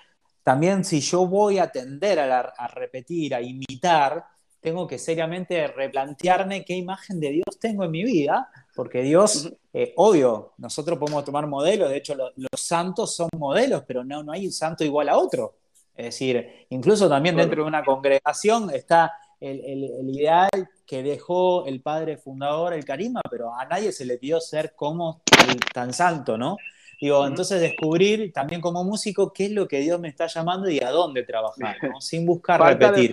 también si yo voy a tender a repetir, a imitar, tengo que seriamente replantearme qué imagen de Dios tengo en mi vida, porque Dios, eh, obvio, nosotros podemos tomar modelos, de hecho los santos son modelos, pero no, no hay un santo igual a otro. Es decir, incluso también dentro de una congregación está el, ideal que dejó el padre fundador, el carisma, pero a nadie se le pidió ser como tan santo, ¿no? Digo, entonces descubrir también como músico qué es lo que Dios me está llamando y a dónde trabajar, ¿no? sin buscar repetir.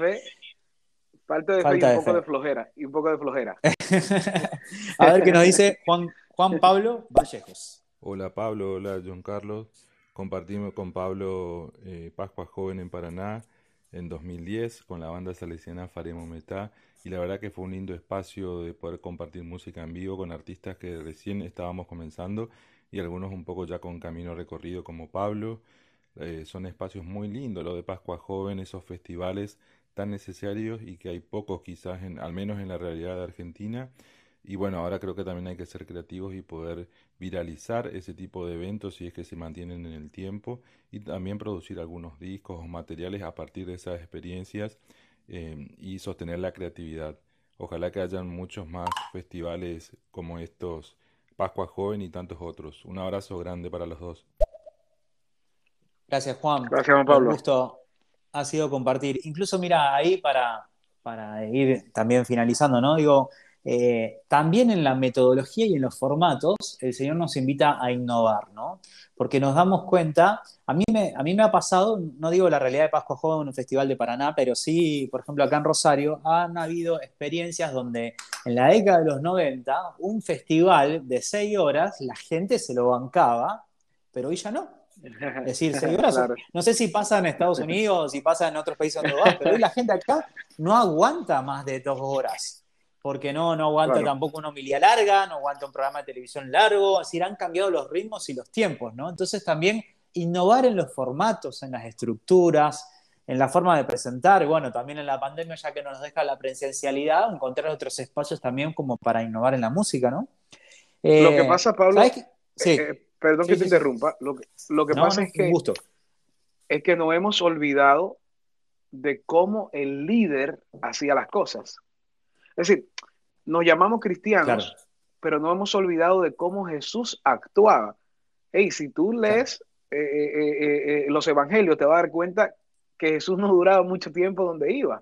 Falta de fe y un poco de flojera. Y un poco de flojera. a ver qué nos dice Juan, Juan Pablo Vallejos. Hola Pablo, hola John Carlos. Compartimos con Pablo eh, Pascua Joven en Paraná en 2010 con la banda salesiana Faremo Metá y la verdad que fue un lindo espacio de poder compartir música en vivo con artistas que recién estábamos comenzando y algunos un poco ya con camino recorrido como Pablo. Eh, son espacios muy lindos, lo de Pascua Joven, esos festivales tan necesarios y que hay pocos quizás, en, al menos en la realidad de Argentina. Y bueno, ahora creo que también hay que ser creativos y poder viralizar ese tipo de eventos si es que se mantienen en el tiempo y también producir algunos discos o materiales a partir de esas experiencias eh, y sostener la creatividad. Ojalá que hayan muchos más festivales como estos, Pascua Joven y tantos otros. Un abrazo grande para los dos. Gracias Juan. Gracias Juan Pablo. Un gusto ha sido compartir. Incluso, mira, ahí para, para ir también finalizando, ¿no? Digo, eh, también en la metodología y en los formatos, el Señor nos invita a innovar, ¿no? Porque nos damos cuenta, a mí me, a mí me ha pasado, no digo la realidad de Pascua Joven, un festival de Paraná, pero sí, por ejemplo, acá en Rosario, han habido experiencias donde en la década de los 90, un festival de seis horas, la gente se lo bancaba, pero hoy ya no. Es decir, seis horas, no sé si pasa en Estados Unidos, si pasa en otros países donde va, pero hoy la gente acá no aguanta más de dos horas porque no, no aguanta tampoco una homilía larga, no aguanta un programa de televisión largo, así han cambiado los ritmos y los tiempos, ¿no? Entonces también innovar en los formatos, en las estructuras, en la forma de presentar, bueno, también en la pandemia, ya que no nos deja la presencialidad, encontrar otros espacios también como para innovar en la música, ¿no? lo que eh, pasa, Pablo, sí. Eh, perdón que te interrumpa, lo que, lo que pasa es que, es que nos hemos olvidado de cómo el líder hacía las cosas. Es decir, nos llamamos cristianos, pero no hemos olvidado de cómo Jesús actuaba. Hey, si tú lees eh, eh, eh, los evangelios, te vas a dar cuenta que Jesús no duraba mucho tiempo donde iba.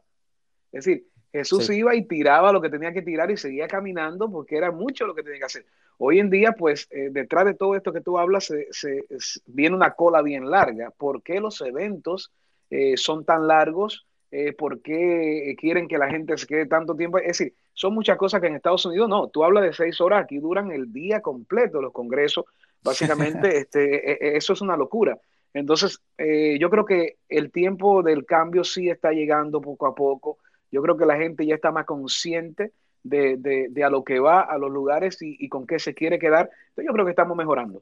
Es decir, Jesús iba y tiraba lo que tenía que tirar y seguía caminando porque era mucho lo que tenía que hacer. Hoy en día, pues, detrás de todo esto que tú hablas, se, viene una cola bien larga. ¿Por qué los eventos son tan largos? Eh, por qué quieren que la gente se quede tanto tiempo. Es decir, son muchas cosas que en Estados Unidos no. Tú hablas de seis horas, aquí duran el día completo los congresos. Básicamente, este, e, e, eso es una locura. Entonces, eh, yo creo que el tiempo del cambio sí está llegando poco a poco. Yo creo que la gente ya está más consciente de, de, a lo que va, a los lugares y, y con qué se quiere quedar. Entonces, yo creo que estamos mejorando.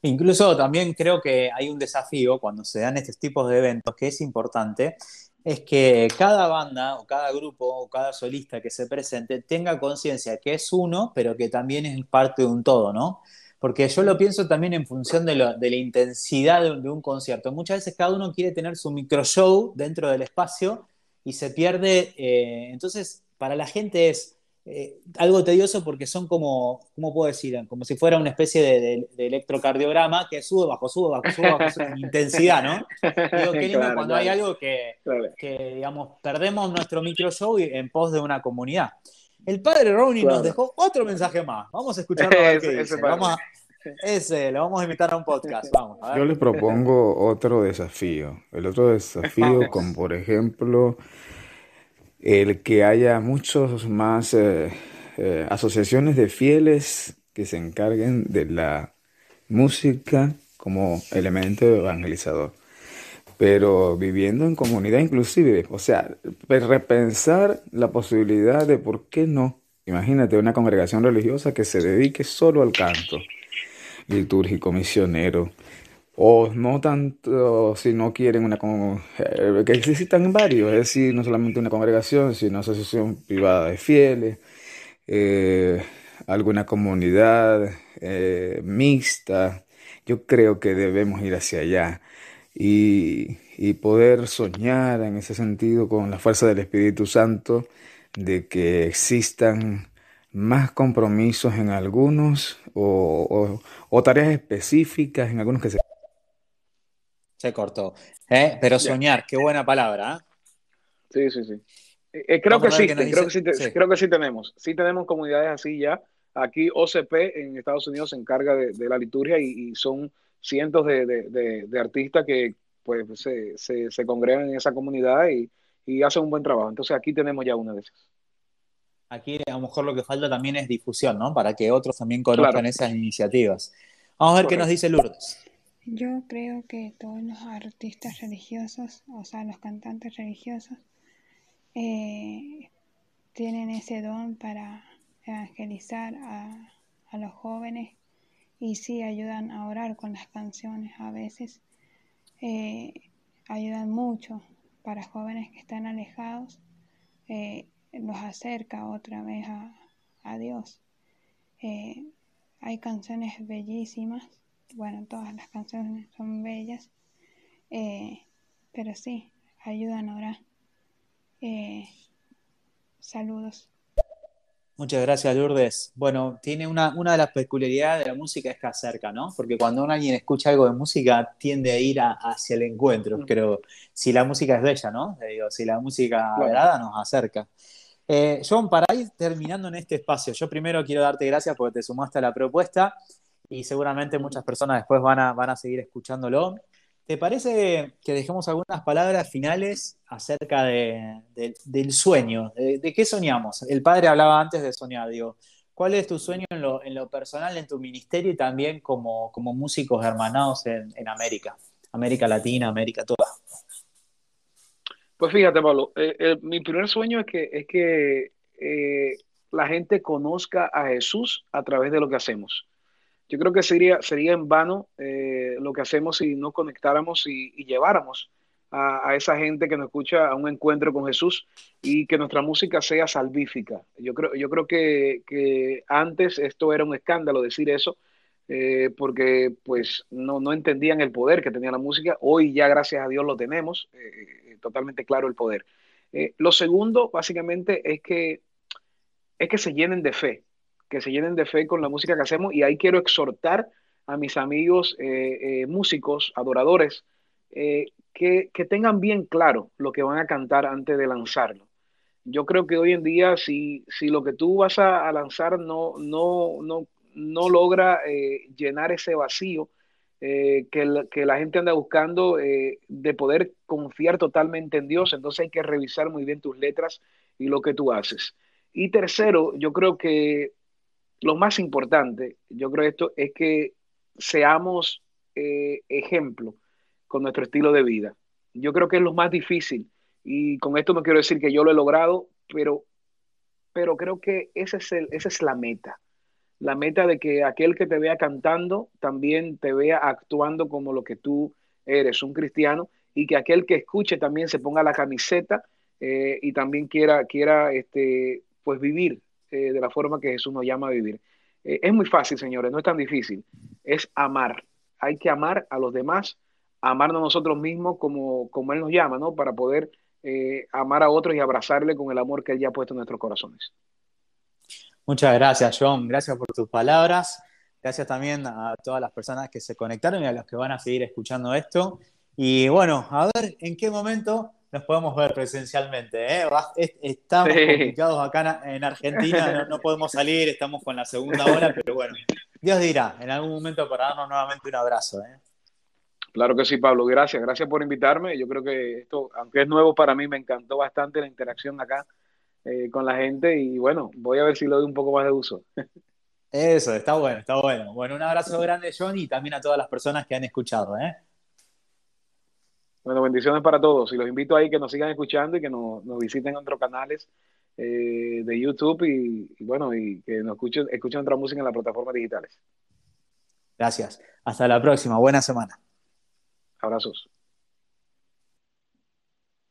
Incluso también creo que hay un desafío cuando se dan estos tipos de eventos que es importante, es que cada banda o cada grupo o cada solista que se presente tenga conciencia que es uno, pero que también es parte de un todo, ¿no? Porque yo lo pienso también en función de, la intensidad de un, concierto. Muchas veces cada uno quiere tener su micro show dentro del espacio y se pierde. Eh, entonces, para la gente es, eh, algo tedioso porque son como, ¿cómo puedo decir? Como si fuera una especie de, electrocardiograma que sube, bajo, sube, bajo, sube, bajo, en intensidad, ¿no? Digo, qué lindo cuando hay algo que, digamos, perdemos nuestro micro show en pos de una comunidad. El padre Ronnie nos dejó otro mensaje más. Vamos a escucharlo a ese, Vamos ese, lo vamos a invitar a un podcast. Vamos, Yo les propongo otro desafío. El otro desafío, como por ejemplo el que haya muchos más eh, eh, asociaciones de fieles que se encarguen de la música como elemento evangelizador, pero viviendo en comunidad inclusive, o sea, repensar la posibilidad de por qué no. Imagínate una congregación religiosa que se dedique solo al canto litúrgico, misionero, o no tanto si no quieren una eh, que existan varios, es decir, no solamente una congregación, sino una asociación privada de fieles, eh, alguna comunidad eh, mixta. Yo creo que debemos ir hacia allá y, poder soñar en ese sentido con la fuerza del Espíritu Santo de que existan más compromisos en algunos o, o tareas específicas en algunos que se se cortó. ¿Eh? Pero soñar, qué buena palabra. ¿eh? Sí, sí, sí. Eh, creo, que sí, creo, que sí, creo que sí tenemos. Sí tenemos comunidades así ya. Aquí OCP en Estados Unidos se encarga de, la liturgia y, son cientos de, artistas que pues se, se, congregan en esa comunidad y, hacen un buen trabajo. Entonces aquí tenemos ya una de esas. Aquí a lo mejor lo que falta también es difusión, ¿no? Para que otros también conozcan esas iniciativas. Vamos a ver qué nos dice Lourdes. Yo creo que todos los artistas religiosos, o sea, los cantantes religiosos, eh, tienen ese don para evangelizar a, los jóvenes y sí ayudan a orar con las canciones a veces. Eh, ayudan mucho para jóvenes que están alejados, eh, los acerca otra vez a, a Dios. hay canciones bellísimas bueno, todas las canciones son bellas, eh, pero sí, ayudan ahora. Eh, saludos. Muchas gracias, Lourdes. Bueno, tiene una, una de las peculiaridades de la música es que acerca, ¿no? Porque cuando alguien escucha algo de música, tiende a ir hacia el encuentro. Pero si la música es bella, ¿no? Digo, si la música agrada, nos acerca. Eh, John, para ir terminando en este espacio, yo primero quiero darte gracias porque te sumaste a la propuesta y seguramente muchas personas después van a, van a seguir escuchándolo. ¿Te parece que dejemos algunas palabras finales acerca del sueño? De, qué soñamos? El padre hablaba antes de soñar, digo, ¿cuál es tu sueño en lo, personal, en tu ministerio y también como, como músicos hermanados en, América? América Latina, América toda. Pues fíjate, Pablo, eh, eh, mi primer sueño es que, es que eh, la gente conozca a Jesús a través de lo que hacemos. Yo creo que sería, sería en vano eh, lo que hacemos si no conectáramos y, lleváramos a, esa gente que nos escucha a un encuentro con Jesús y que nuestra música sea salvífica. Yo creo, yo creo que, antes esto era un escándalo decir eso, eh, porque pues no, no, entendían el poder que tenía la música. Hoy ya gracias a Dios lo tenemos, eh, totalmente claro el poder. lo segundo, básicamente, es que, es que se llenen de fe que se llenen de fe con la música que hacemos y ahí quiero exhortar a mis amigos eh, eh, músicos, adoradores, eh, que, tengan bien claro lo que van a cantar antes de lanzarlo. Yo creo que hoy en día, si, si lo que tú vas a, lanzar no, no, no, no logra llenar ese vacío que, que, la gente anda buscando de poder confiar totalmente en Dios, entonces hay que revisar muy bien tus letras y lo que tú haces. Y tercero, yo creo que lo más importante, yo creo esto, es que seamos eh, ejemplo con nuestro estilo de vida. Yo creo que es lo más difícil y con esto no quiero decir que yo lo he logrado, pero, pero creo que ese es el, esa es la meta. La meta de que aquel que te vea cantando también te vea actuando como lo que tú eres, un cristiano, y que aquel que escuche también se ponga la camiseta eh, y también quiera, quiera este, pues vivir eh, de la forma que Jesús nos llama a vivir. Eh, es muy fácil, señores, no es tan difícil. Es amar. Hay que amar a los demás, amarnos nosotros mismos como, como Él nos llama, ¿no? Para poder eh, amar a otros y abrazarle con el amor que Él ya ha puesto en nuestros corazones. Muchas gracias, John. Gracias por tus palabras. Gracias también a todas las personas que se conectaron y a los que van a seguir escuchando esto. Y bueno, a ver en qué momento nos podemos ver presencialmente. ¿eh? Estamos complicados acá en Argentina, no, podemos salir, estamos con la segunda hora, pero bueno, Dios dirá, en algún momento para darnos nuevamente un abrazo. ¿eh? Claro que sí, Pablo, gracias, gracias por invitarme. Yo creo que esto, aunque es nuevo para mí, me encantó bastante la interacción acá eh, con la gente y bueno, voy a ver si le doy un poco más de uso. Eso, está bueno, está bueno. Bueno, un abrazo grande, John, y también a todas las personas que han escuchado. ¿eh? Bueno, bendiciones para todos y los invito ahí que nos sigan escuchando y que nos, visiten en otros canales eh, de YouTube y, bueno, y que nos escuchen, escuchen otra música en las plataformas digitales. Gracias. Hasta la próxima. Buena semana. Abrazos.